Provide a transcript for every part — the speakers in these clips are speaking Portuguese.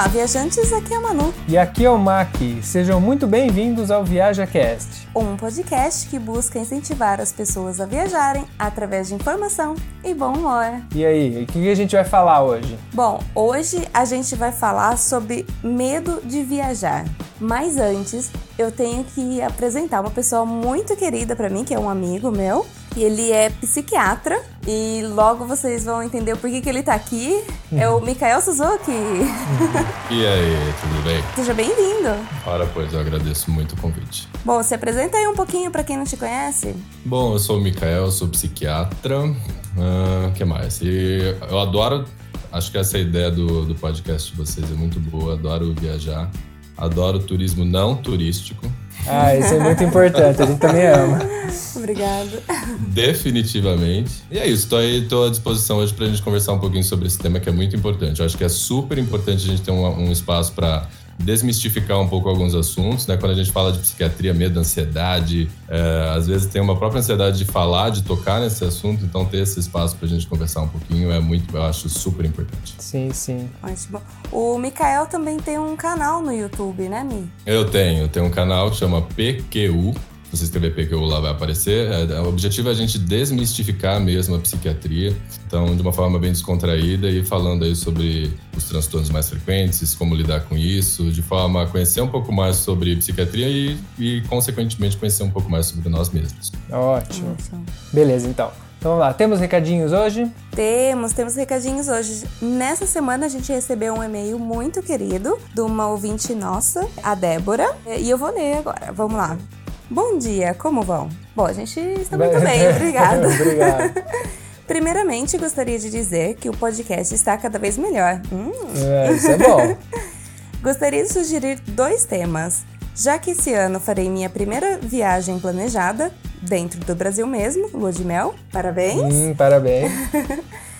Olá, viajantes, aqui é a Manu. E aqui é o Mac. Sejam muito bem-vindos ao ViajaCast. Um podcast que busca incentivar as pessoas a viajarem através de informação e bom humor. E aí, o que a gente vai falar hoje? Bom, hoje a gente vai falar sobre medo de viajar. Mas antes, eu tenho que apresentar uma pessoa muito querida para mim, que é um amigo meu, ele é psiquiatra e logo vocês vão entender o porquê que ele tá aqui. É o Mikael Suzuki. E aí, tudo bem? Seja bem-vindo. Ora, pois, eu agradeço muito o convite. Bom, se apresenta aí um pouquinho para quem não te conhece. Bom, eu sou o Mikael, sou psiquiatra. O uh, que mais? E eu adoro, acho que essa ideia do, do podcast de vocês é muito boa, adoro viajar. Adoro turismo não turístico. Ah, isso é muito importante, a gente também ama. Obrigada. Definitivamente. E é isso, estou à disposição hoje para a gente conversar um pouquinho sobre esse tema que é muito importante. Eu acho que é super importante a gente ter um, um espaço para desmistificar um pouco alguns assuntos, né? Quando a gente fala de psiquiatria, medo, ansiedade, é, às vezes tem uma própria ansiedade de falar, de tocar nesse assunto, então ter esse espaço para a gente conversar um pouquinho é muito, eu acho super importante. Sim, sim. Ótimo. O Mikael também tem um canal no YouTube, né, Mi? Eu tenho, eu tenho um canal que chama PQU, você escrever PQU lá vai aparecer. É, o objetivo é a gente desmistificar mesmo a psiquiatria, então de uma forma bem descontraída e falando aí sobre os transtornos mais frequentes, como lidar com isso, de forma a conhecer um pouco mais sobre psiquiatria e, e consequentemente, conhecer um pouco mais sobre nós mesmos. Ótimo. Beleza, então. Então vamos lá, temos recadinhos hoje? Temos, temos recadinhos hoje. Nessa semana a gente recebeu um e-mail muito querido de uma ouvinte nossa, a Débora, e eu vou ler agora. Vamos lá. Bom dia, como vão? Bom, a gente está muito bem, obrigada. Obrigado. Primeiramente, gostaria de dizer que o podcast está cada vez melhor. Hum. É, isso é bom. gostaria de sugerir dois temas. Já que esse ano farei minha primeira viagem planejada, dentro do Brasil mesmo, lua de mel, parabéns. Hum, parabéns.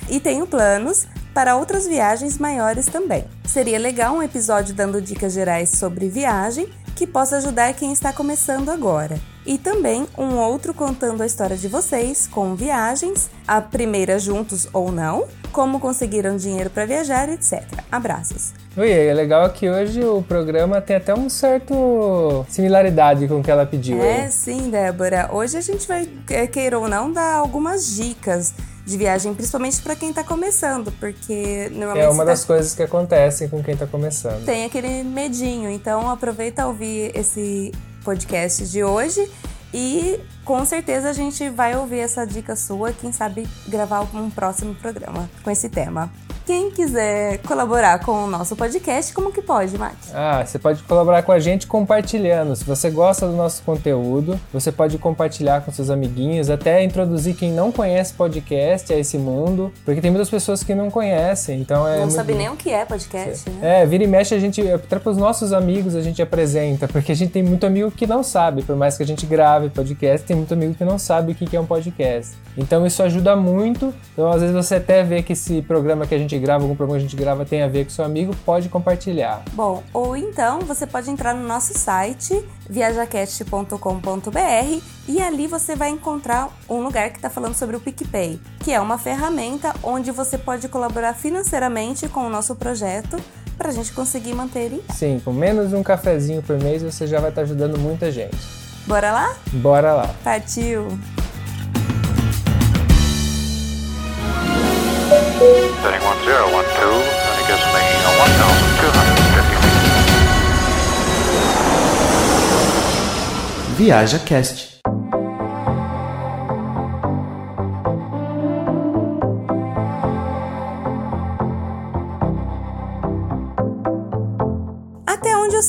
e tenho planos para outras viagens maiores também. Seria legal um episódio dando dicas gerais sobre viagem que possa ajudar quem está começando agora. E também um outro contando a história de vocês com viagens, a primeira juntos ou não, como conseguiram dinheiro para viajar, etc. Abraços. Oi, é legal que hoje o programa tem até um certo similaridade com o que ela pediu. É, sim, Débora. Hoje a gente vai, queira ou não, dar algumas dicas de viagem, principalmente para quem está começando, porque normalmente. É uma das tá... coisas que acontecem com quem está começando. Tem aquele medinho, então aproveita a ouvir esse podcast de hoje e com certeza a gente vai ouvir essa dica sua, quem sabe gravar um próximo programa com esse tema. Quem quiser colaborar com o nosso podcast, como que pode, Mac? Ah, você pode colaborar com a gente compartilhando. Se você gosta do nosso conteúdo, você pode compartilhar com seus amiguinhos, até introduzir quem não conhece podcast a esse mundo, porque tem muitas pessoas que não conhecem, então é Não sabe nem o que é podcast, né? É, vira e mexe a gente, até para os nossos amigos a gente apresenta, porque a gente tem muito amigo que não sabe, por mais que a gente grave podcast, tem muito amigo que não sabe o que é um podcast. Então isso ajuda muito. Então às vezes você até vê que esse programa que a gente grava, algum programa que a gente grava tem a ver com seu amigo, pode compartilhar. Bom, ou então você pode entrar no nosso site viajacast.com.br e ali você vai encontrar um lugar que está falando sobre o PicPay, que é uma ferramenta onde você pode colaborar financeiramente com o nosso projeto para a gente conseguir manter ele. Sim, com menos de um cafezinho por mês você já vai estar tá ajudando muita gente. Bora lá? Bora lá. Partiu! Setting 1012, and it gives me a 1,250 feet. Viaja Cast.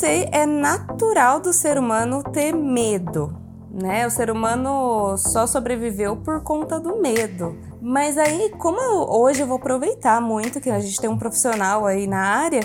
Sei, é natural do ser humano ter medo, né? O ser humano só sobreviveu por conta do medo. Mas aí, como eu, hoje eu vou aproveitar muito que a gente tem um profissional aí na área,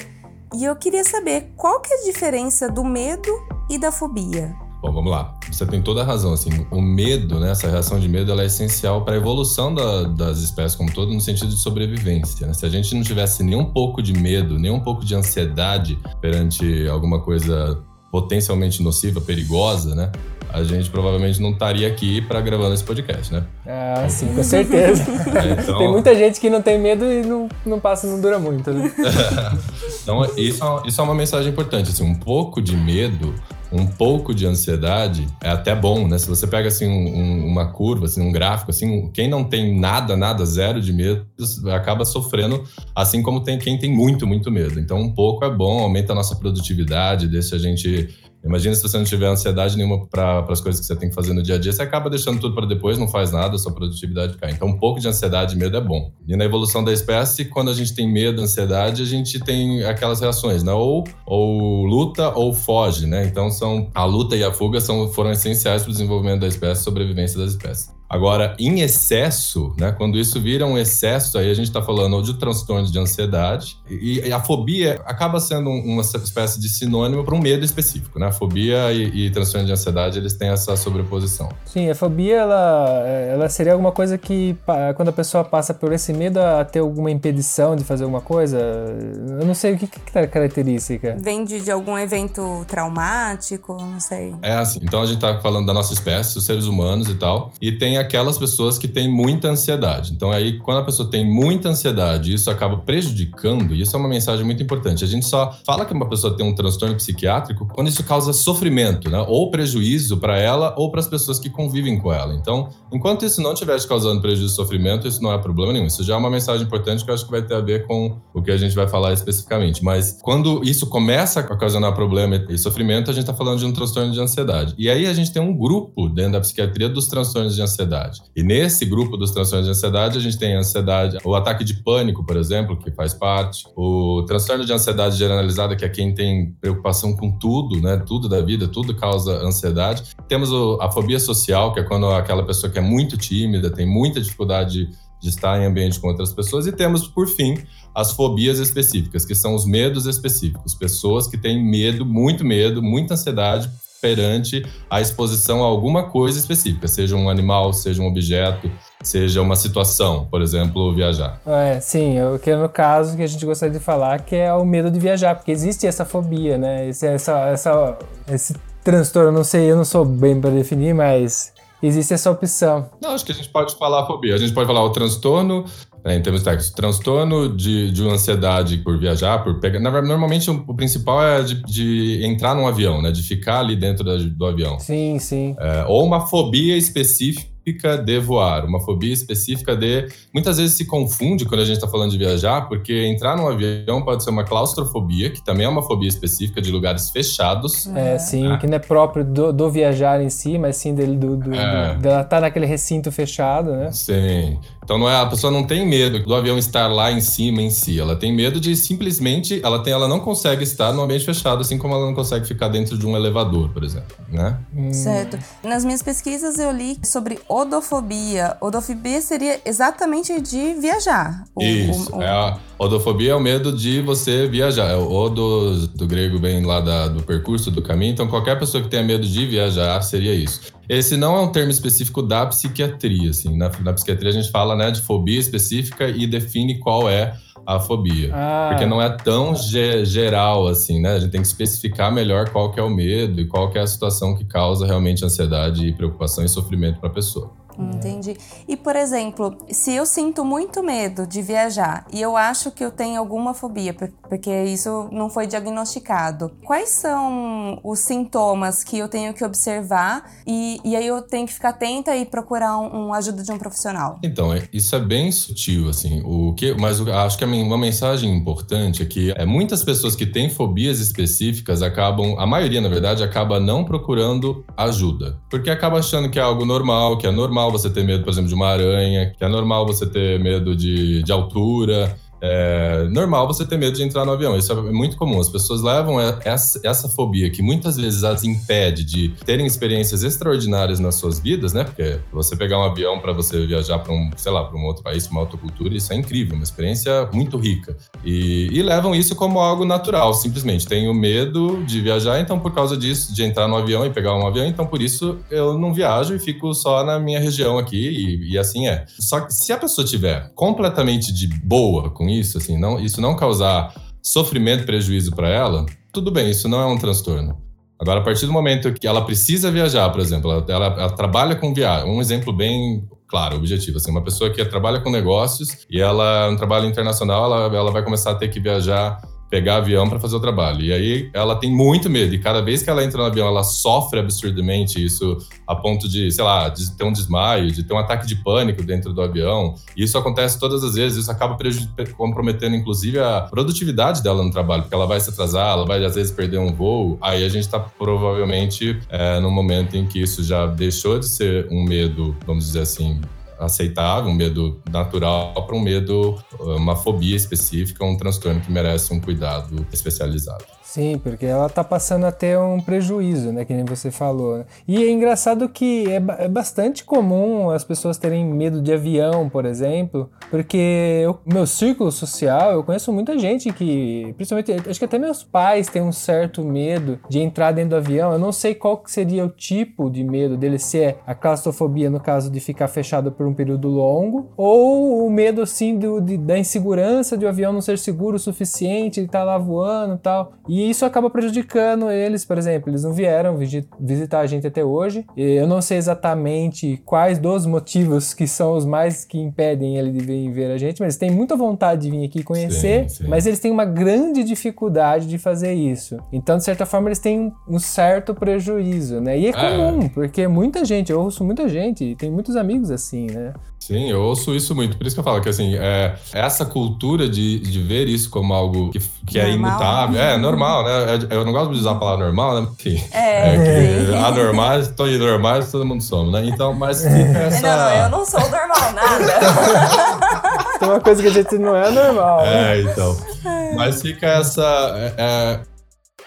e eu queria saber qual que é a diferença do medo e da fobia. Bom, vamos lá. Você tem toda a razão. Assim, o medo, né, essa reação de medo, ela é essencial para a evolução da, das espécies como todo, no sentido de sobrevivência. Né? Se a gente não tivesse nem um pouco de medo, nem um pouco de ansiedade perante alguma coisa potencialmente nociva, perigosa, né? a gente provavelmente não estaria aqui para gravando esse podcast, né? Ah, sim, com certeza. É, então- Tem muita gente que não tem medo e não, não passa, não dura muito, né? Então, isso, é- isso é uma mensagem importante. Assim, um pouco de medo, um pouco de ansiedade é até bom, né? Se você pega assim um- um- uma curva, assim, um gráfico, assim, quem não tem nada, nada, zero de medo, acaba sofrendo, assim como tem quem tem muito, muito medo. Então, um pouco é bom, aumenta a nossa produtividade, deixa a gente. Imagina se você não tiver ansiedade nenhuma para as coisas que você tem que fazer no dia a dia, você acaba deixando tudo para depois, não faz nada, sua produtividade cai. Então, um pouco de ansiedade e medo é bom. E na evolução da espécie, quando a gente tem medo, ansiedade, a gente tem aquelas reações, né? Ou, ou luta ou foge, né? Então, são a luta e a fuga são, foram essenciais para o desenvolvimento da espécie, sobrevivência das espécies. Agora, em excesso, né, quando isso vira um excesso, aí a gente está falando de transtorno de ansiedade e, a fobia acaba sendo um- uma espécie de sinônimo para um medo específico, né? A fobia e, e transtorno de ansiedade eles têm essa sobreposição. Sim, a fobia, ela, ela seria alguma coisa que, quando a pessoa passa por esse medo a ter alguma impedição de fazer alguma coisa, eu não sei o que, que é a característica. Vem de, de algum evento traumático, não sei. É assim, então a gente tá falando da nossa espécie, os seres humanos e tal, e tem aquelas pessoas que têm muita ansiedade. Então aí, quando a pessoa tem muita ansiedade, isso acaba prejudicando, e isso é uma mensagem muito importante. A gente só fala que uma pessoa tem um transtorno psiquiátrico quando isso causa sofrimento, né? Ou prejuízo para ela ou para as pessoas que convivem com ela. Então, enquanto isso não estiver causando prejuízo e sofrimento, isso não é problema nenhum. Isso já é uma mensagem importante que eu acho que vai ter a ver com o que a gente vai falar especificamente. Mas quando isso começa a ocasionar problema e sofrimento, a gente está falando de um transtorno de ansiedade. E aí a gente tem um grupo dentro da psiquiatria dos transtornos de ansiedade. E nesse grupo dos transtornos de ansiedade, a gente tem a ansiedade, o ataque de pânico, por exemplo, que faz parte, o transtorno de ansiedade generalizada, que é quem tem preocupação com tudo, né? Tudo da vida, tudo causa ansiedade. Temos o- a fobia social, que é quando aquela pessoa que é muito tímida, tem muita dificuldade de estar em ambiente com outras pessoas. E temos, por fim, as fobias específicas, que são os medos específicos. Pessoas que têm medo, muito medo, muita ansiedade perante a exposição a alguma coisa específica, seja um animal, seja um objeto, seja uma situação, por exemplo, viajar. É, sim, o que é no caso que a gente gostaria de falar que é o medo de viajar, porque existe essa fobia, né? Esse, essa, essa, esse transtorno, não sei, eu não sou bem para definir, mas existe essa opção. Não, acho que a gente pode falar a fobia. A gente pode falar o transtorno, né, em termos técnicos, transtorno de, de ansiedade por viajar, por pegar. Na verdade, normalmente o, o principal é de, de entrar num avião, né? De ficar ali dentro da- do avião. Sim, sim. É, ou uma fobia específica de voar, uma fobia específica de. Muitas vezes se confunde quando a gente está falando de viajar, porque entrar num avião pode ser uma claustrofobia, que também é uma fobia específica de lugares fechados. É, sim, Ah. que não é próprio do, do viajar em si, mas sim dele, do, do, É. do- dela estar naquele recinto fechado, né? Sim. Então não é, a pessoa não tem medo do avião estar lá em cima em si. Ela tem medo de simplesmente. Ela, tem, ela não consegue estar num ambiente fechado, assim como ela não consegue ficar dentro de um elevador, por exemplo. Né? Certo. Nas minhas pesquisas eu li sobre odofobia. Odofobia seria exatamente de viajar. O- Isso. o- o- É a odofobia é o medo de você viajar. É o odo do grego vem lá da- do percurso, do caminho. Então, qualquer pessoa que tenha medo de viajar seria isso. Esse não é um termo específico da psiquiatria. Assim. Na, na psiquiatria, a gente fala né, de fobia específica e define qual é a fobia. Ah, Porque não é tão ge- geral assim, né? A gente tem que especificar melhor qual que é o medo e qual que é a situação que causa realmente ansiedade, preocupação e sofrimento para a pessoa. Entendi. E, por exemplo, se eu sinto muito medo de viajar e eu acho que eu tenho alguma fobia, por- porque isso não foi diagnosticado, quais são os sintomas que eu tenho que observar e, e aí eu tenho que ficar atenta e procurar um, um ajuda de um profissional? Então, é- isso é bem sutil, assim. O que, mas acho que uma mensagem importante é que é, muitas pessoas que têm fobias específicas acabam, a maioria, na verdade, acaba não procurando ajuda. Porque acaba achando que é algo normal, que é normal você ter medo, por exemplo, de uma aranha, que é normal você ter medo de, de altura. É normal você ter medo de entrar no avião. Isso é muito comum. As pessoas levam e- essa, essa fobia que muitas vezes as impede de terem experiências extraordinárias nas suas vidas, né? Porque você pegar um avião para você viajar para um, sei lá, para um outro país, uma outra cultura, isso é incrível, uma experiência muito rica. E, e levam isso como algo natural, simplesmente. Tenho medo de viajar, então por causa disso, de entrar no avião e pegar um avião, então por isso eu não viajo e fico só na minha região aqui e, e assim é. Só que se a pessoa tiver completamente de boa com isso, assim, não, isso não causar sofrimento e prejuízo para ela, tudo bem, isso não é um transtorno. Agora, a partir do momento que ela precisa viajar, por exemplo, ela, ela, ela trabalha com viagem, um exemplo bem claro, objetivo, assim, uma pessoa que trabalha com negócios e ela, um trabalho internacional, ela, ela vai começar a ter que viajar pegar avião para fazer o trabalho. E aí ela tem muito medo. E cada vez que ela entra no avião, ela sofre absurdamente isso a ponto de, sei lá, de ter um desmaio, de ter um ataque de pânico dentro do avião. E isso acontece todas as vezes. Isso acaba comprometendo, inclusive, a produtividade dela no trabalho, porque ela vai se atrasar, ela vai, às vezes, perder um voo. Aí a gente está provavelmente é, no momento em que isso já deixou de ser um medo, vamos dizer assim, aceitável, um medo natural, para um medo, uma fobia específica, um transtorno que merece um cuidado especializado. Sim, porque ela tá passando a ter um prejuízo, né? Que nem você falou. Né? E é engraçado que é, é, bastante comum as pessoas terem medo de avião, por exemplo, porque o meu círculo social, eu conheço muita gente que, principalmente, acho que até meus pais têm um certo medo de entrar dentro do avião. Eu não sei qual seria o tipo de medo dele, se é a claustrofobia, no caso de ficar fechado por um período longo, ou o medo, assim, do, de, da insegurança de o avião não ser seguro o suficiente, ele tá lá voando e tal. E isso acaba prejudicando eles, por exemplo, eles não vieram visitar a gente até hoje. Eu não sei exatamente quais dos motivos que são os mais que impedem ele de vir ver a gente, mas eles têm muita vontade de vir aqui conhecer, sim, sim. mas eles têm uma grande dificuldade de fazer isso. Então, de certa forma, eles têm um certo prejuízo, né? E é, é. comum, é. porque muita gente, eu ouço muita gente, tem muitos amigos assim, né? Sim, eu ouço isso muito. Por isso que eu falo que, assim, é, essa cultura de, de ver isso como algo que, que é imutável, é normal, né? É, eu não gosto de usar a palavra normal, né? Porque é, é anormais, todos normais, todo mundo somos, né? Então, mas fica essa... Não, não, eu não sou normal, nada. Tem uma coisa que a gente não é normal. É, então. Mas fica essa... É, é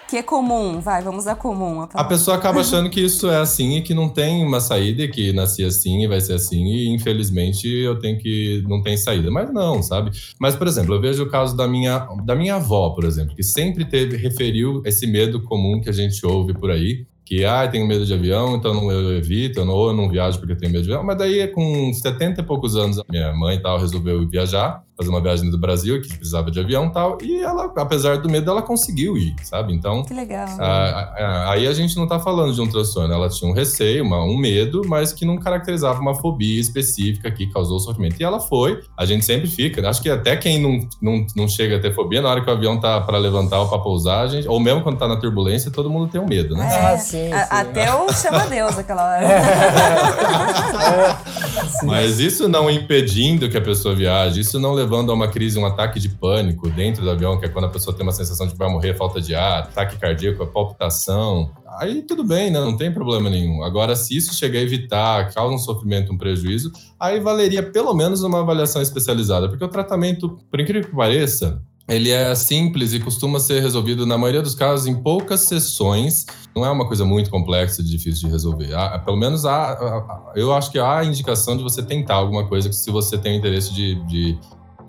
que é comum, vai, vamos a comum. A, a pessoa acaba achando que isso é assim e que não tem uma saída, que nasci assim e vai ser assim, e infelizmente eu tenho que. não tem saída. Mas não, sabe? Mas, por exemplo, eu vejo o caso da minha, da minha avó, por exemplo, que sempre teve, referiu esse medo comum que a gente ouve por aí, que ah, tenho medo de avião, então eu evito, eu não, ou eu não viajo porque tenho medo de avião. Mas daí, com 70 e poucos anos, minha mãe e tal resolveu viajar fazer uma viagem do Brasil, que precisava de avião e tal. E ela, apesar do medo, ela conseguiu ir, sabe? Então. Que legal. A, a, aí a gente não tá falando de um transtorno. Ela tinha um receio, uma, um medo, mas que não caracterizava uma fobia específica que causou sofrimento. E ela foi. A gente sempre fica. Acho que até quem não, não, não chega a ter fobia, na hora que o avião tá para levantar ou para pousar, a gente, ou mesmo quando tá na turbulência, todo mundo tem um medo, né? É, ah, sim, a, sim. Até o chama-Deus aquela hora. mas isso não impedindo que a pessoa viaje, isso não levando a uma crise, um ataque de pânico dentro do avião, que é quando a pessoa tem uma sensação de que vai morrer, falta de ar, ataque cardíaco, palpitação, aí tudo bem, né? Não tem problema nenhum. Agora, se isso chegar a evitar, causa um sofrimento, um prejuízo, aí valeria pelo menos uma avaliação especializada, porque o tratamento, por incrível que pareça, ele é simples e costuma ser resolvido, na maioria dos casos, em poucas sessões. Não é uma coisa muito complexa e difícil de resolver. Há, pelo menos há, eu acho que há a indicação de você tentar alguma coisa que se você tem interesse de, de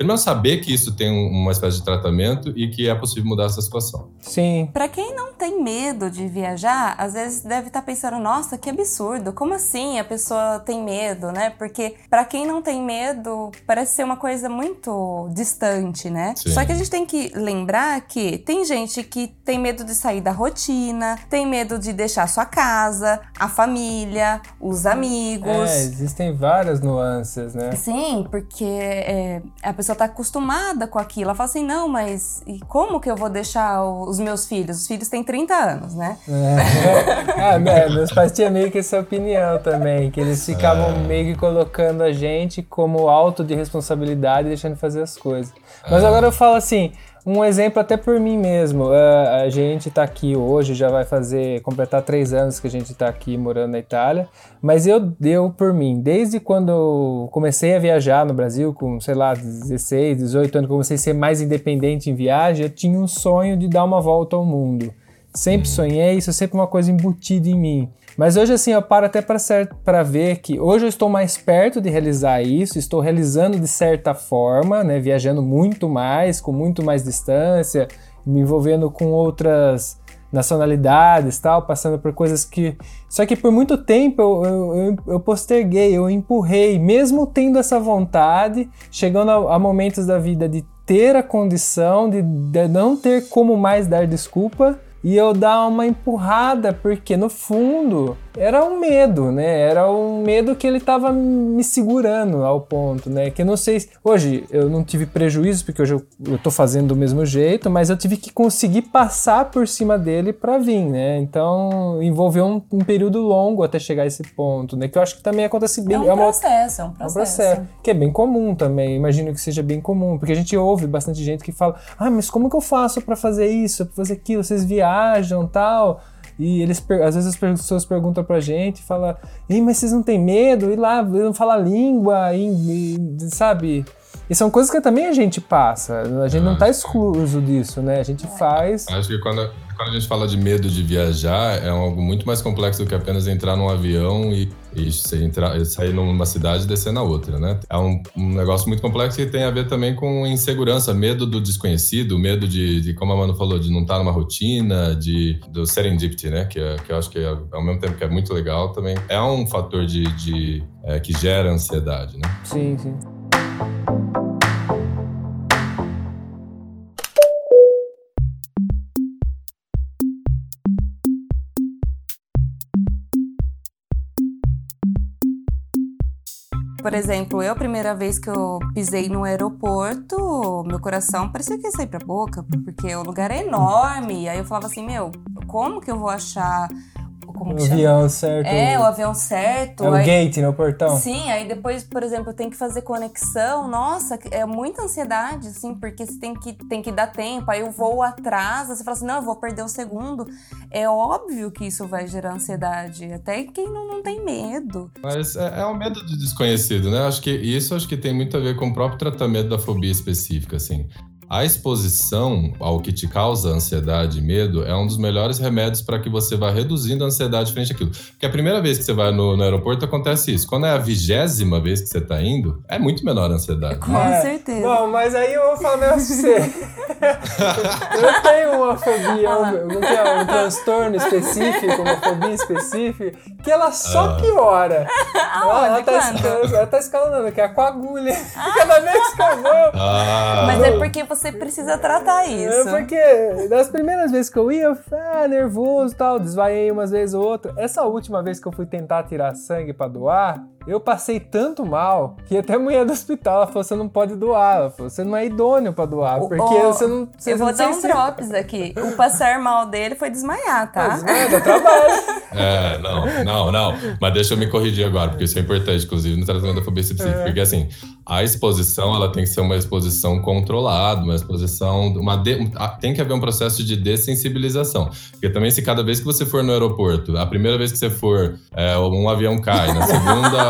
Primeiro, saber que isso tem uma espécie de tratamento e que é possível mudar essa situação. Sim. Para quem não tem medo de viajar, às vezes deve estar tá pensando: nossa, que absurdo, como assim a pessoa tem medo, né? Porque para quem não tem medo, parece ser uma coisa muito distante, né? Sim. Só que a gente tem que lembrar que tem gente que tem medo de sair da rotina, tem medo de deixar sua casa, a família, os amigos. É, existem várias nuances, né? Sim, porque é, a pessoa tá acostumada com aquilo. Ela fala assim: não, mas e como que eu vou deixar os meus filhos? Os filhos têm 30 anos, né? É, é, é meus pais tinham meio que essa opinião também, que eles ficavam é. meio que colocando a gente como alto de responsabilidade e deixando fazer as coisas. Mas é. agora eu falo assim. Um exemplo até por mim mesmo. Uh, a gente está aqui hoje, já vai fazer completar três anos que a gente está aqui morando na Itália. Mas eu deu por mim, desde quando eu comecei a viajar no Brasil, com sei lá 16, 18 anos, comecei a ser mais independente em viagem, eu tinha um sonho de dar uma volta ao mundo. Sempre sonhei, isso é sempre uma coisa embutida em mim. Mas hoje, assim, eu paro até para ver que hoje eu estou mais perto de realizar isso, estou realizando de certa forma, né? Viajando muito mais, com muito mais distância, me envolvendo com outras nacionalidades tal, passando por coisas que. Só que por muito tempo eu, eu, eu, posterguei, eu empurrei, mesmo tendo essa vontade, chegando a, a momentos da vida de ter a condição, de, de não ter como mais dar desculpa e eu dar uma empurrada, porque no fundo era um medo, né? Era um medo que ele tava me segurando ao ponto, né? Que eu não sei. Hoje eu não tive prejuízo, porque hoje eu, eu tô fazendo do mesmo jeito, mas eu tive que conseguir passar por cima dele para vir, né? Então envolveu um, um, período longo até chegar a esse ponto, né? Que eu acho que também acontece bem. É um, é uma, processo, é um processo, é um processo. Que é bem comum também, imagino que seja bem comum, porque a gente ouve bastante gente que fala: ah, mas como que eu faço para fazer isso, pra fazer aquilo? Vocês viajam tal. E eles, às vezes as pessoas perguntam pra gente, fala, mas vocês não têm medo? E lá, não fala língua, e, e, sabe? E são coisas que também a gente passa. A gente ah, não tá excluso disso, né? A gente faz. Acho que quando, quando a gente fala de medo de viajar, é algo muito mais complexo do que apenas entrar num avião e, e entrar, sair numa cidade e descer na outra, né? É um, um, negócio muito complexo que tem a ver também com insegurança, medo do desconhecido, medo de, de como a Manu falou, de não estar numa rotina, de, do serendipity, né? Que, é, que eu acho que, é, ao mesmo tempo que é muito legal, também é um fator de, de é, que gera ansiedade, né? Sim, sim. Por exemplo, eu, a primeira vez que eu pisei no aeroporto, meu coração parecia que ia sair pra boca, porque o lugar é enorme. Aí eu falava assim, meu, como que eu vou achar como o avião certo. É, o avião certo. É o gate, no portão. Sim, aí depois, por exemplo, tem que fazer conexão. Nossa, é muita ansiedade, assim, porque você tem que, tem que dar tempo. Aí o voo atrasa, você fala assim, não, eu vou perder o segundo. É óbvio que isso vai gerar ansiedade. Até quem não, não tem medo. Mas é, é um medo de desconhecido, né? Acho que isso acho que tem muito a ver com o próprio tratamento da fobia específica, assim. A exposição ao que te causa ansiedade e medo é um dos melhores remédios para que você vá reduzindo a ansiedade frente àquilo. Porque a primeira vez que você vai no, no aeroporto acontece isso. Quando é a vigésima vez que você está indo, é muito menor a ansiedade. Com é. certeza. Bom, mas aí eu vou falar pra você. eu tenho uma fobia, um, um, um, transtorno específico, uma fobia específica, que ela só ah. piora. ela, ela, tá escalando, ela tá escalando, que é com a agulha. Ah. Cada vez que eu vou. Ah. Mas é porque você você precisa tratar é, isso. É porque das primeiras vezes que eu ia, eu ah, nervoso e tal, desvaiei umas vezes ou outra. Essa última vez que eu fui tentar tirar sangue para doar, eu passei tanto mal que até a mulher do hospital ela falou: você não pode doar. Ela falou: você não é idôneo pra doar. Porque oh, você não. Você eu vou dar um drops aqui. O passar mal dele foi desmaiar, tá? Desmaiar, dá trabalho. é, não, não, não. Mas deixa eu me corrigir agora, porque isso é importante, inclusive, no tratamento da fobia específica. É. Porque assim, a exposição ela tem que ser uma exposição controlada, uma exposição. Uma de, tem que haver um processo de dessensibilização. Porque também, se cada vez que você for no aeroporto, a primeira vez que você for, é, um avião cai, na segunda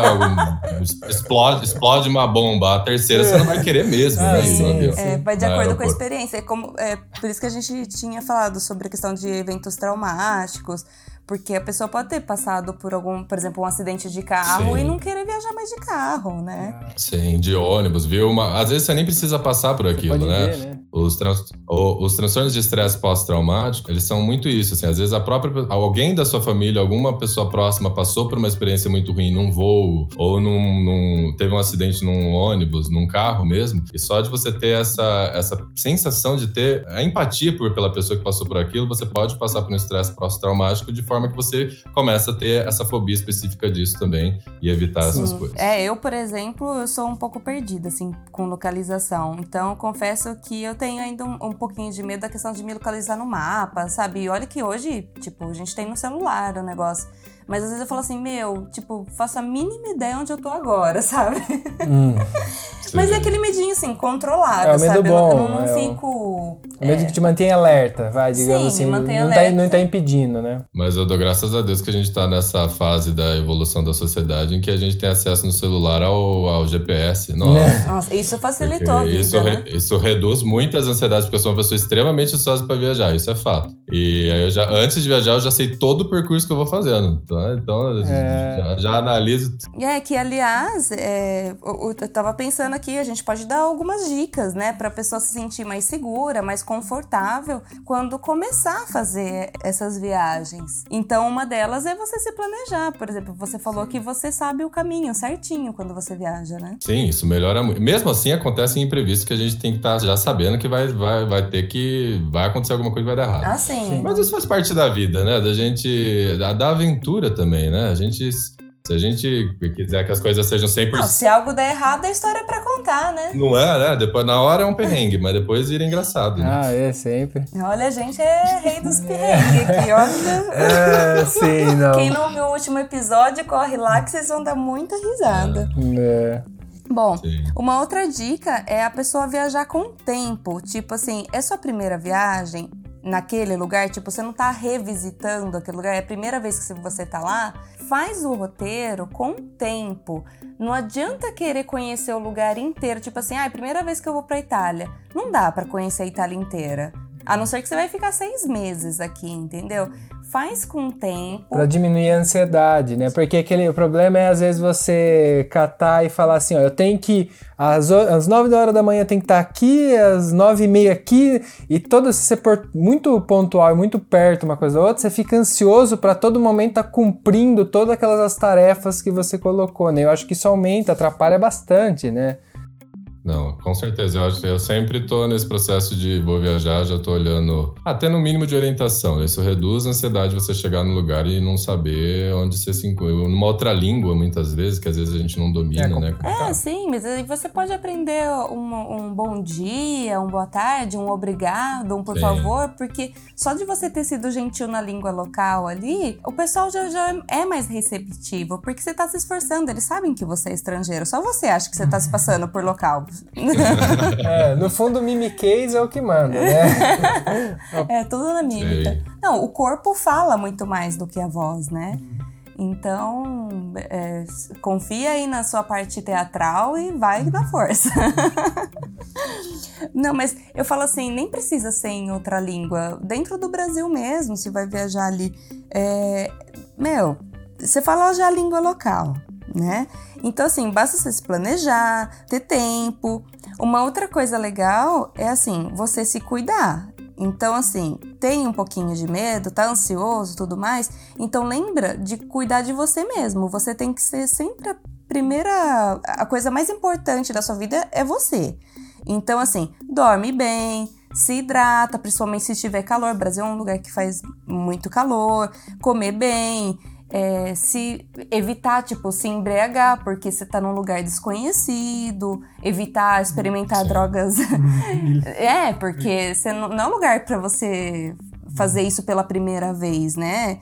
explode, explode uma bomba, a terceira você não vai querer mesmo, né? Sim, é, vai de acordo com a experiência. É, como, é por isso que a gente tinha falado sobre a questão de eventos traumáticos. Porque a pessoa pode ter passado por algum, por exemplo, um acidente de carro Sim. e não querer viajar mais de carro, né? Sim, de ônibus, viu? Uma... Às vezes você nem precisa passar por aquilo, né? Ver, né? Os, trans... os transtornos de estresse pós-traumático, eles são muito isso, assim, às vezes a própria alguém da sua família, alguma pessoa próxima passou por uma experiência muito ruim num voo ou num, num, teve um acidente num ônibus, num carro mesmo, e só de você ter essa, essa sensação de ter a empatia por, pela pessoa que passou por aquilo, você pode passar por um estresse pós-traumático de forma que você começa a ter essa fobia específica disso também e evitar Sim. essas coisas. É, eu, por exemplo, eu sou um pouco perdida, assim, com localização. Então, confesso que eu tenho ainda um, um, pouquinho de medo da questão de me localizar no mapa, sabe? E olha que hoje, tipo, a gente tem no celular o negócio. Mas às vezes eu falo assim, meu, tipo, faço a mínima ideia onde eu tô agora, sabe? Hum, Mas é aquele medinho, assim, controlado, é, o medo sabe? Bom, eu não, não é fico. O medo é... que te mantém alerta, vai, digamos Sim, assim. Mantém não, alerta. Tá, não tá impedindo, né? Mas eu dou graças a Deus que a gente tá nessa fase da evolução da sociedade em que a gente tem acesso no celular ao, ao GPS. Nossa. É. Nossa, isso facilitou a vida, isso, né? isso reduz muitas ansiedades, porque eu sou uma pessoa extremamente ansiosa para viajar, isso é fato. E aí eu já, antes de viajar, eu já sei todo o percurso que eu vou fazendo. Então, então É. já, já analiso. E é que, aliás, é, eu, eu tava pensando aqui, a gente pode dar algumas dicas, né? Pra pessoa se sentir mais segura, mais confortável quando começar a fazer essas viagens. Então, uma delas é você se planejar. Por exemplo, você falou que você sabe o caminho certinho quando você viaja, né? Sim, isso melhora muito. Mesmo assim, acontecem imprevistos que a gente tem que estar já sabendo que vai, vai, vai ter que. Vai acontecer alguma coisa que vai dar errado. Ah, sim. Mas isso faz parte da vida, né? Da gente. Da, da aventura também, né? A gente. Se a gente quiser que as coisas sejam 100%. Não, se algo der errado, é história pra contar, né? Não é, né? Depois, na hora é um perrengue, mas depois vira engraçado. Né? Ah, é, sempre. Olha, a gente é rei dos perrengues aqui, olha. É, sim, não. Quem não viu o último episódio, corre lá que vocês vão dar muita risada. É. Bom, Sim. uma outra dica é a pessoa viajar com tempo. Tipo assim, é sua primeira viagem naquele lugar? Tipo, você não tá revisitando aquele lugar, é a primeira vez que você tá lá? Faz o roteiro com tempo. Não adianta querer conhecer o lugar inteiro. Tipo assim, ah, é a primeira vez que eu vou pra Itália. Não dá pra conhecer a Itália inteira. A não ser que você vai ficar seis meses aqui, entendeu? Faz com tempo. Pra diminuir a ansiedade, né? Porque aquele, o problema é às vezes você catar e falar assim, ó, eu tenho que às, o- às 9 horas da manhã tem que estar aqui, às 9 e meia aqui, e todo se você for muito pontual muito perto uma coisa da outra, você fica ansioso pra todo momento estar cumprindo todas aquelas as tarefas que você colocou, né? Eu acho que isso aumenta, atrapalha bastante, né? Não, com certeza. Eu acho eu sempre tô nesse processo de vou viajar, já tô olhando até no mínimo de orientação. Isso reduz a ansiedade de você chegar no lugar e não saber onde você se encontra. Numa outra língua, muitas vezes, que às vezes a gente não domina, É, né? É, sim, mas aí você pode aprender um, um bom dia, um boa tarde, um obrigado, um por Sim. favor, porque só de você ter sido gentil na língua local ali, o pessoal já, já é mais receptivo, porque você tá se esforçando, eles sabem que você é estrangeiro, só você acha que você tá se passando por local. É, no fundo o mimiquês é o que manda, né? É tudo na mímica. Sei. Não, o corpo fala muito mais do que a voz, né? Então, é, confia aí na sua parte teatral e vai na força. Não, mas eu falo assim, nem precisa ser em outra língua. Dentro do Brasil mesmo, se vai viajar ali. é, meu, você fala já a língua local, né? Então, assim, basta você se planejar, ter tempo. Uma outra coisa legal é, assim, você se cuidar. Então, assim, tem um pouquinho de medo, tá ansioso tudo mais. Então, lembra de cuidar de você mesmo. Você tem que ser sempre a primeira. A coisa mais importante da sua vida é você. Então, assim, dorme bem, se hidrata, principalmente se tiver calor. O Brasil é um lugar que faz muito calor. Comer bem, é, se evitar, tipo, se embriagar, porque você tá num lugar desconhecido, evitar experimentar Sim. drogas. é, porque você não, não é um lugar pra você fazer isso pela primeira vez, né?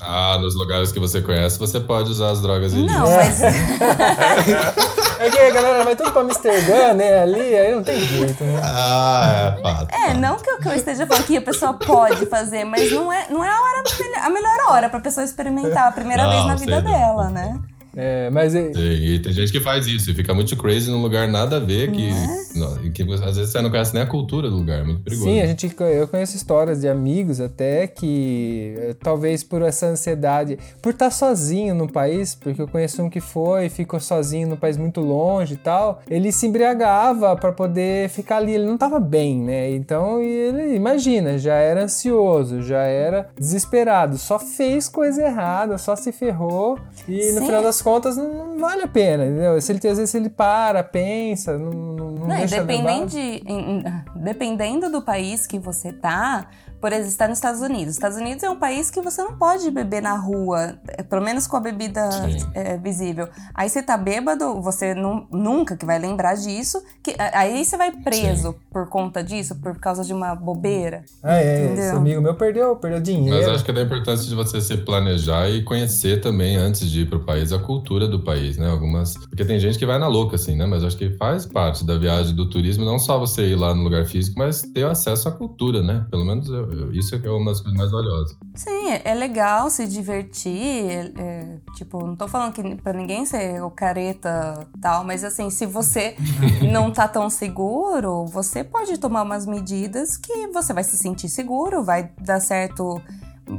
Ah, nos lugares que você conhece, você pode usar as drogas ilícitas. Não, mas. É que a galera vai tudo pra Amsterdã, né? Ali, aí não tem jeito, né? Ah, é fato. É, não que eu, que eu esteja falando que a pessoa pode fazer, mas não é, não é a, hora, a melhor hora pra pessoa experimentar a primeira Não, vez na vida dela, né? É, mas é- Sim, E tem gente que faz isso e fica muito crazy num lugar nada a ver, que, não, e que às vezes você não conhece nem a cultura do lugar, é muito perigoso. sim, a gente, eu conheço histórias de amigos até que eh, talvez por essa ansiedade, por estar sozinho no país, porque eu conheço um que foi, ficou sozinho no país muito longe e tal, ele se embriagava pra poder ficar ali, ele não tava bem, né? Então, ele, imagina, já era ansioso, já era desesperado, só fez coisa errada, só se ferrou e no final das contas não, não vale a pena, entendeu? Se ele, às vezes ele para, pensa, não, não, não Não, e deixa dependendo, de, em- em- dependendo do país que você tá, por exemplo, está nos Estados Unidos. Estados Unidos é um país que você não pode beber na rua, é, pelo menos com a bebida Sim. é, visível. Aí você tá bêbado, você nu- nunca que vai lembrar disso, que, aí você vai preso por conta disso, por causa de uma bobeira. Ah, é, esse Entendeu? amigo meu perdeu, perdeu dinheiro. Mas acho que é da importância de você se planejar e conhecer também, antes de ir pro país, a cultura do país, né? Algumas. Porque tem gente que vai na louca, assim, né? Mas acho que faz parte da viagem do turismo, não só você ir lá no lugar físico, mas ter acesso à cultura, né? Pelo menos eu- eu- isso é que é uma das coisas mais valiosas. Sim, é- é legal se divertir. é- é, tipo, não tô falando que pra ninguém ser o careta tal, mas assim, se você não tá tão seguro, você pode tomar umas medidas que você vai se sentir seguro, vai dar certo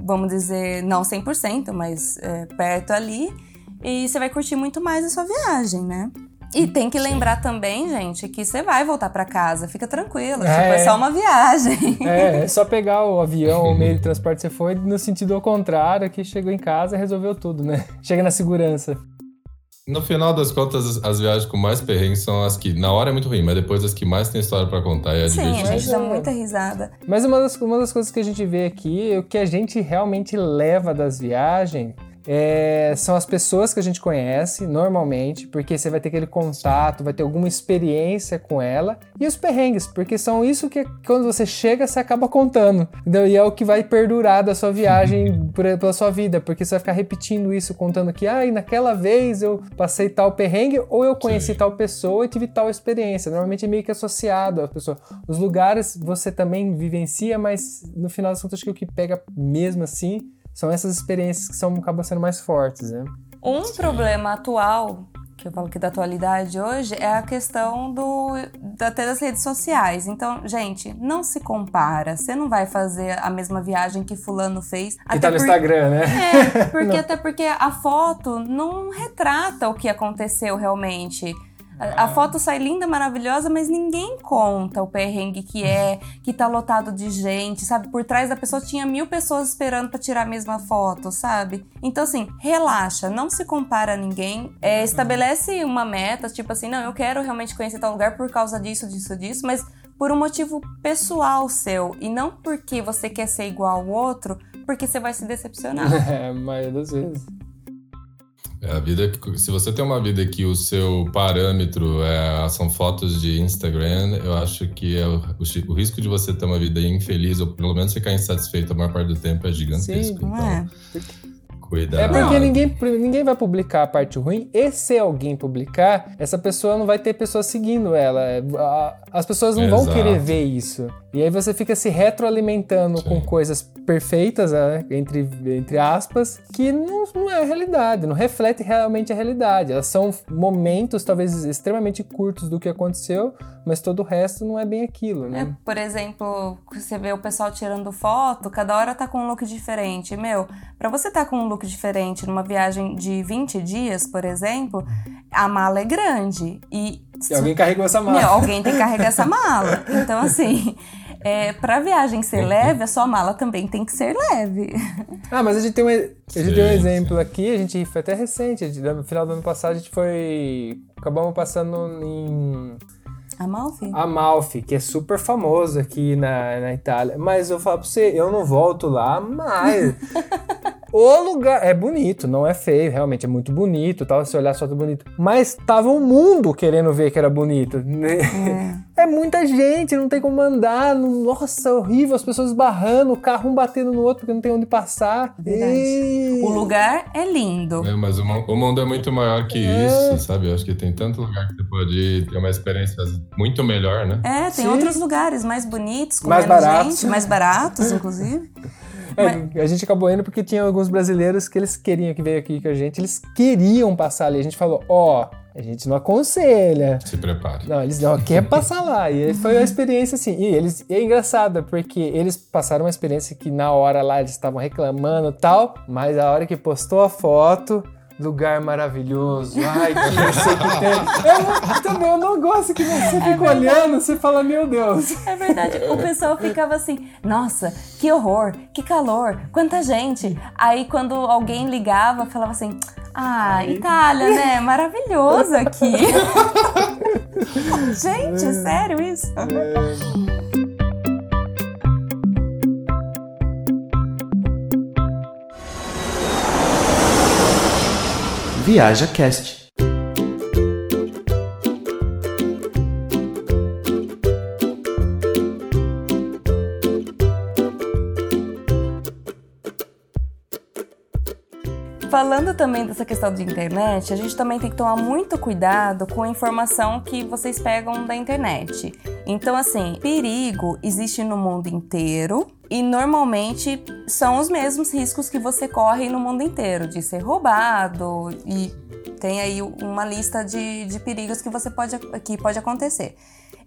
vamos dizer, não 100%, mas é, perto ali. E você vai curtir muito mais a sua viagem, né? E tem que lembrar também, gente, que você vai voltar para casa, fica tranquilo, é. Tipo, é só uma viagem. É, é só pegar o avião, o meio de transporte que você foi, no sentido ao contrário, que chegou em casa e resolveu tudo, né? Chega na segurança. No final das contas, as viagens com mais perrengues são as que, na hora é muito ruim, mas depois as que mais tem história para contar e é Sim, a gente dá muita risada. Mas uma das, uma das coisas que a gente vê aqui, o que a gente realmente leva das viagens é, são as pessoas que a gente conhece normalmente, porque você vai ter aquele contato, vai ter alguma experiência com ela, e os perrengues, porque são isso que quando você chega você acaba contando, entendeu? E é o que vai perdurar da sua viagem por, pela sua vida, porque você vai ficar repetindo isso, contando que, ah, naquela vez eu passei tal perrengue, ou eu conheci Sim. tal pessoa e tive tal experiência. Normalmente é meio que associado à pessoa. Os lugares você também vivencia, mas no final das contas acho que o que pega mesmo assim são essas experiências que são, acabam sendo mais fortes, né? Um Sim. problema atual, que eu falo que da atualidade hoje, é a questão do até das redes sociais. Então, gente, não se compara. Você não vai fazer a mesma viagem que fulano fez. Que até tá no por... Instagram, né? É, porque até porque a foto não retrata o que aconteceu realmente. A, foto sai linda, maravilhosa, mas ninguém conta o perrengue que é, que tá lotado de gente, sabe? Por trás da pessoa tinha mil pessoas esperando para tirar a mesma foto, sabe? Então, assim, relaxa, não se compara a ninguém, é, estabelece uma meta, tipo assim, não, eu quero realmente conhecer tal lugar por causa disso, disso, disso, mas por um motivo pessoal seu e não porque você quer ser igual ao outro, porque você vai se decepcionar. É, a maioria das vezes. É a vida se você tem uma vida que o seu parâmetro é, são fotos de Instagram, eu acho que é o, o, risco de você ter uma vida infeliz ou pelo menos ficar insatisfeito a maior parte do tempo é gigantesco. Sim, então, é. Cuidado. É porque ninguém, ninguém vai publicar a parte ruim, e se alguém publicar, essa pessoa não vai ter pessoas seguindo ela. As pessoas não Exato. vão querer ver isso. E aí você fica se retroalimentando Sim. com coisas perfeitas, né, entre, entre aspas, que não, não é a realidade, não reflete realmente a realidade. Elas são momentos, talvez, extremamente curtos do que aconteceu, mas todo o resto não é bem aquilo, né? É, por exemplo, você vê o pessoal tirando foto, cada hora tá com um look diferente. Meu, para você tá com um look diferente numa viagem de 20 dias, por exemplo, a mala é grande. E, e alguém carregou essa mala. Meu, alguém tem que carregar essa mala. Então, assim, é, pra viagem ser leve, a sua mala também tem que ser leve. Ah, mas a gente tem um, a gente tem um exemplo aqui, a gente foi até recente, no final do ano passado a gente foi. Acabamos passando em. Amalfi? Amalfi, que é super famoso aqui na, na Itália. Mas eu falo pra você, eu não volto lá mais. O lugar é bonito, não é feio, realmente é muito bonito, tal, se olhar só tá bonito. Mas tava o mundo querendo ver que era bonito. Né? É. é muita gente, não tem como andar, nossa, horrível, as pessoas barrando, o carro um batendo no outro porque não tem onde passar. E... O lugar é lindo. É, mas o, o, mundo é muito maior que é. isso, sabe? Eu acho que tem tanto lugar que você pode ter uma experiência muito melhor, né? É, tem Sim. outros lugares mais bonitos, com mais menos baratos. gente, mais baratos, inclusive. É, a gente acabou indo porque tinha alguns brasileiros que eles queriam que veio aqui com a gente, eles queriam passar ali. A gente falou, ó, oh, a gente não aconselha. Se prepare. Não, eles não quer passar lá. E foi uma experiência assim. E eles e é engraçado, porque eles passaram uma experiência que na hora lá eles estavam reclamando e tal, mas a hora que postou a foto, lugar maravilhoso. Ai, que você que tem. Eu também eu não gosto que você é fica olhando, você fala, meu Deus. É verdade. O pessoal ficava assim, nossa, que horror, que calor, quanta gente. Aí quando alguém ligava, falava assim, ah, Itália, né? Maravilhoso aqui. gente, é sério isso? É. Viaja Cast. Falando também dessa questão de internet, a gente também tem que tomar muito cuidado com a informação que vocês pegam da internet. Então, assim, perigo existe no mundo inteiro e normalmente são os mesmos riscos que você corre no mundo inteiro, de ser roubado e tem aí uma lista de, de perigos que você pode que pode acontecer.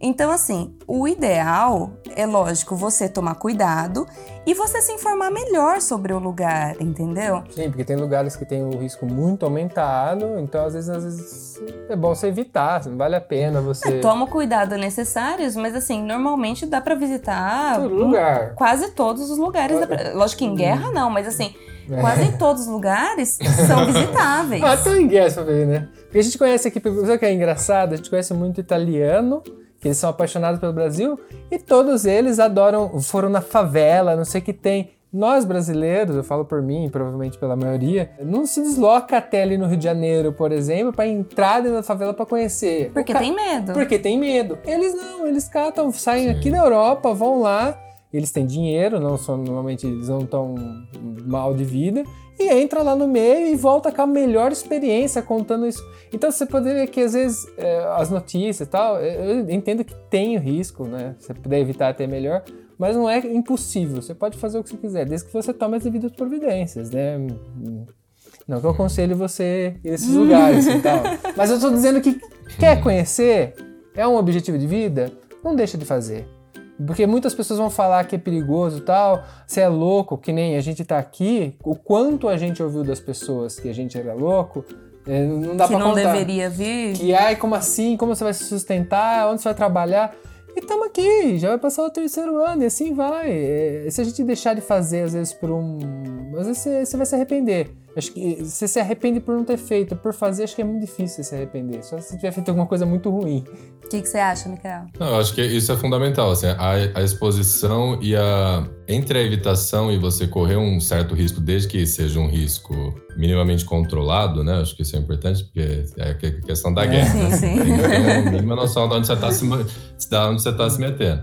Então, assim, o ideal é lógico você tomar cuidado e você se informar melhor sobre o lugar, entendeu? Sim, porque tem lugares que tem o risco muito aumentado, então às vezes, às vezes é bom você evitar, não vale a pena você. É, toma o cuidado necessários, mas assim, normalmente dá pra visitar Todo lugar. quase todos os lugares. pra- Lógico que em guerra não, mas assim, É. quase todos os lugares são visitáveis. Tem em guerra ver, né? Porque a gente conhece aqui, sabe o que é engraçado? A gente conhece muito italiano, que eles são apaixonados pelo Brasil, e todos eles adoram, foram na favela, não sei o que tem. Nós brasileiros, eu falo por mim, provavelmente pela maioria, não se desloca até ali no Rio de Janeiro, por exemplo, pra entrar dentro da favela pra conhecer. Porque ca- tem medo. Porque tem medo. Eles não, eles catam, saem aqui da Europa, vão lá, eles têm dinheiro, não são, normalmente eles não estão mal de vida, e entra lá no meio e volta com a melhor experiência contando isso. Então você poderia que às vezes é, as notícias e tal, eu eu entendo que tem o risco, né? Se você puder evitar até melhor, mas não é impossível. Você pode fazer o que você quiser, desde que você tome as devidas providências, né? Não que eu aconselho você ir nesses lugares e tal. Mas eu tô dizendo que quer conhecer, é um objetivo de vida, não deixa de fazer. Porque muitas pessoas vão falar que é perigoso e tal, você é louco, que nem a gente tá aqui, o quanto a gente ouviu das pessoas que a gente era louco, é, não dá que pra não contar. deveria vir. Que ai, como assim? Como você vai se sustentar? Onde você vai trabalhar? E estamos aqui, já vai passar o terceiro ano e assim vai. É, se a gente deixar de fazer, às vezes, por um. Às vezes você, você vai se arrepender. Acho que você se arrepende por não ter feito, por fazer, acho que é muito difícil se arrepender. Só se você tiver feito alguma coisa muito ruim. O que, que você acha, Micael? Não, eu acho que isso é fundamental, assim, a, a exposição e a entre a evitação e você correr um certo risco, desde que seja um risco minimamente controlado, né? Acho que isso é importante, porque é a que- questão da É. guerra. Sim, né? sim. Tem uma mínima noção de onde você está se, onde você tá se metendo.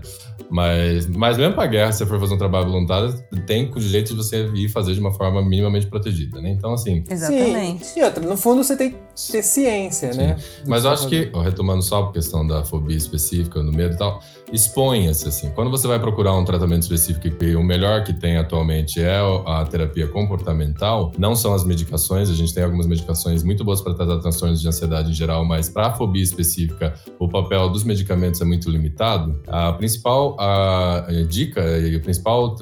Mas, mas mesmo para guerra, se você for fazer um trabalho voluntário, tem jeito de você ir fazer de uma forma minimamente protegida, né? Então, assim, Exatamente. Sim. E outra, no fundo você tem que ter ciência, Sim. né? Mas eu acho que, retomando só a questão da fobia específica, do medo e tal, exponha-se assim. Quando você vai procurar um tratamento específico e o melhor que tem atualmente é a terapia comportamental, não são as medicações, a gente tem algumas medicações muito boas para tratar transtornos de ansiedade em geral, mas para a fobia específica, o papel dos medicamentos é muito limitado. A principal a, dica e o principal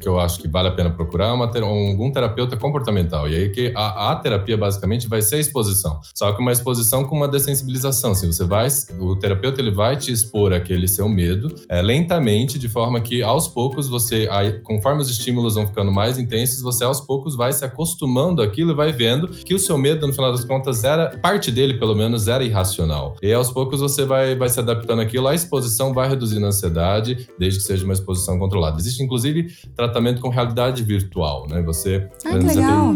que eu acho que vale a pena procurar é uma um- algum terapeuta comportamental. E aí que a, a terapia basicamente vai ser a exposição. Só que uma exposição com uma dessensibilização. Assim, você vai, o terapeuta ele vai te expor aquele seu medo é, lentamente, de forma que aos poucos você, aí, conforme os estímulos vão ficando mais intensos, você aos poucos vai se acostumando àquilo e vai vendo que o seu medo, no final das contas, era parte dele, pelo menos, era irracional. E aos poucos você vai, vai se adaptando àquilo, a exposição vai reduzindo a ansiedade, desde que seja uma exposição controlada. Existe, inclusive, tratamento com realidade virtual, né? Você, Ah, que legal.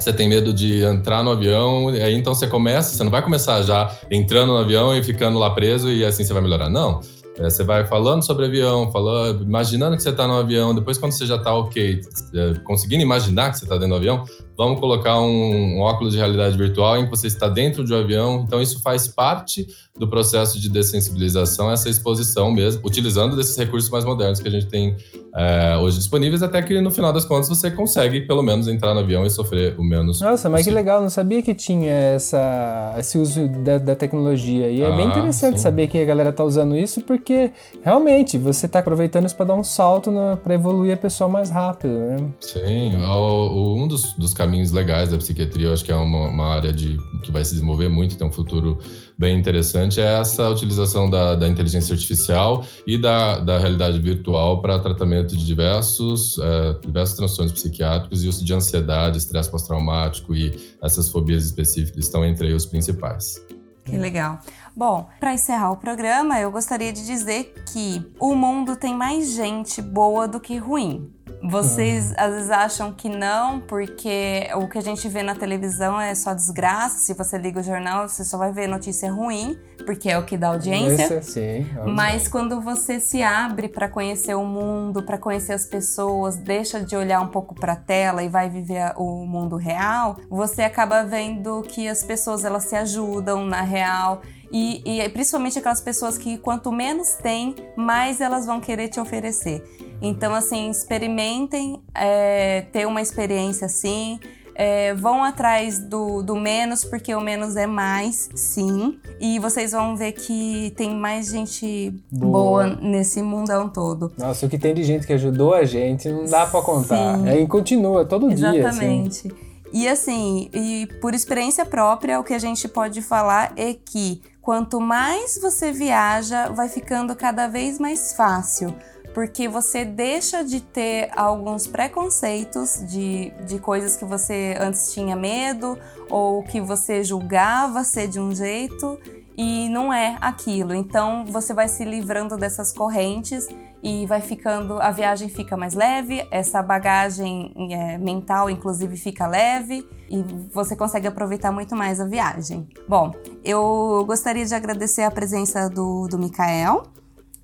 Você tem medo de entrar no avião, e aí então você começa, você não vai começar já entrando no avião e ficando lá preso e assim você vai melhorar. Não. É, você vai falando sobre avião, falando, imaginando que você está no avião, depois quando você já está ok, é, conseguindo imaginar que você está dentro do avião, vamos colocar um, um óculos de realidade virtual em que você está dentro de um avião. Então isso faz parte do processo de dessensibilização, essa exposição mesmo, utilizando desses recursos mais modernos que a gente tem é, hoje disponíveis, até que no final das contas você consegue pelo menos entrar no avião e sofrer o menos Nossa, mas que possível. legal, não sabia que tinha essa, esse uso da, da tecnologia. E é bem Ah, interessante sim. saber que a galera tá usando isso, porque realmente você tá aproveitando isso para dar um salto na, pra evoluir a pessoa mais rápido, né? Sim, o- o- um dos, dos caminhos legais da psiquiatria, eu acho que é uma, uma área de, que vai se desenvolver muito, tem um futuro bem interessante, é essa utilização da, da inteligência artificial e da, da realidade virtual para tratamento de diversos, eh, diversos transtornos psiquiátricos e uso de ansiedade, estresse pós-traumático e essas fobias específicas estão entre os principais. Que legal. Bom, para encerrar o programa, eu gostaria de dizer que o mundo tem mais gente boa do que ruim. Vocês às vezes acham que não, porque o que a gente vê na televisão é só desgraça. Se você liga o jornal, você só vai ver notícia ruim, porque é o que dá audiência. Esse, é, sim. Mas quando você se abre para conhecer o mundo, para conhecer as pessoas, deixa de olhar um pouco para a tela e vai viver o mundo real, você acaba vendo que as pessoas elas se ajudam na real. E, e principalmente aquelas pessoas que quanto menos tem, mais elas vão querer te oferecer. Então, assim, experimentem é, ter uma experiência assim. É, vão atrás do, do menos, porque o menos é mais, sim. E vocês vão ver que tem mais gente boa, Boa. nesse mundão todo. Nossa, o que tem de gente que ajudou a gente não dá pra contar. Sim. Aí continua todo dia, assim. Exatamente. E assim, e por experiência própria, o que a gente pode falar é que quanto mais você viaja, vai ficando cada vez mais fácil. Porque você deixa de ter alguns preconceitos de, de coisas que você antes tinha medo ou que você julgava ser de um jeito e não é aquilo. Então você vai se livrando dessas correntes e vai ficando, a viagem fica mais leve, essa bagagem é, mental, inclusive, fica leve e você consegue aproveitar muito mais a viagem. Bom, eu gostaria de agradecer a presença do, do Mikael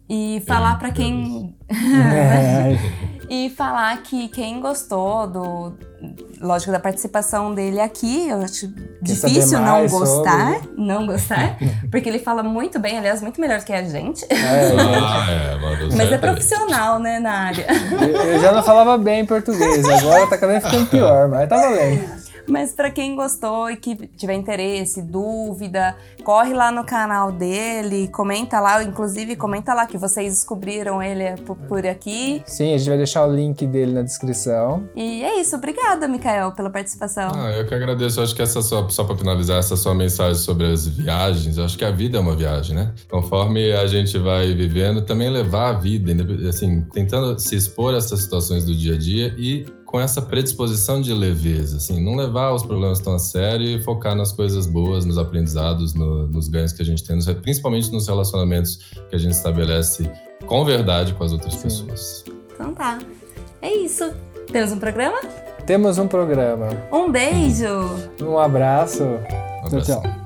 e falar para quem. É, e falar que quem gostou do. Lógico, da participação dele aqui, eu acho difícil saber não gostar. Não gostar. Porque ele fala muito bem, aliás, muito melhor que a gente. é, Ah, é, mano, Mas é profissional, né, na área. eu, eu já não falava bem português, agora tá cada vez ficando pior, mas tá valendo. Mas pra quem gostou e que tiver interesse, dúvida, corre lá no canal dele, comenta lá, inclusive comenta lá que vocês descobriram ele por, aqui. Sim, a gente vai deixar o link dele na descrição. E é isso, obrigada, Mikael, pela participação. Ah, eu que agradeço. Eu acho que essa só, só para finalizar, essa sua mensagem sobre as viagens, eu acho que a vida é uma viagem, né? Conforme a gente vai vivendo, também levar a vida, assim, tentando se expor a essas situações do dia a dia e com essa predisposição de leveza, assim, não levar os problemas tão a sério e focar nas coisas boas, nos aprendizados, no- nos ganhos que a gente tem, nos- principalmente nos relacionamentos que a gente estabelece com verdade com as outras Sim. pessoas. Então tá. É isso. Temos um programa? Temos um programa. Um beijo! Um abraço. Um Tchau, abração. tchau.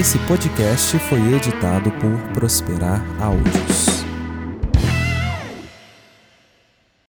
Esse podcast foi editado por Prosperar Áudios.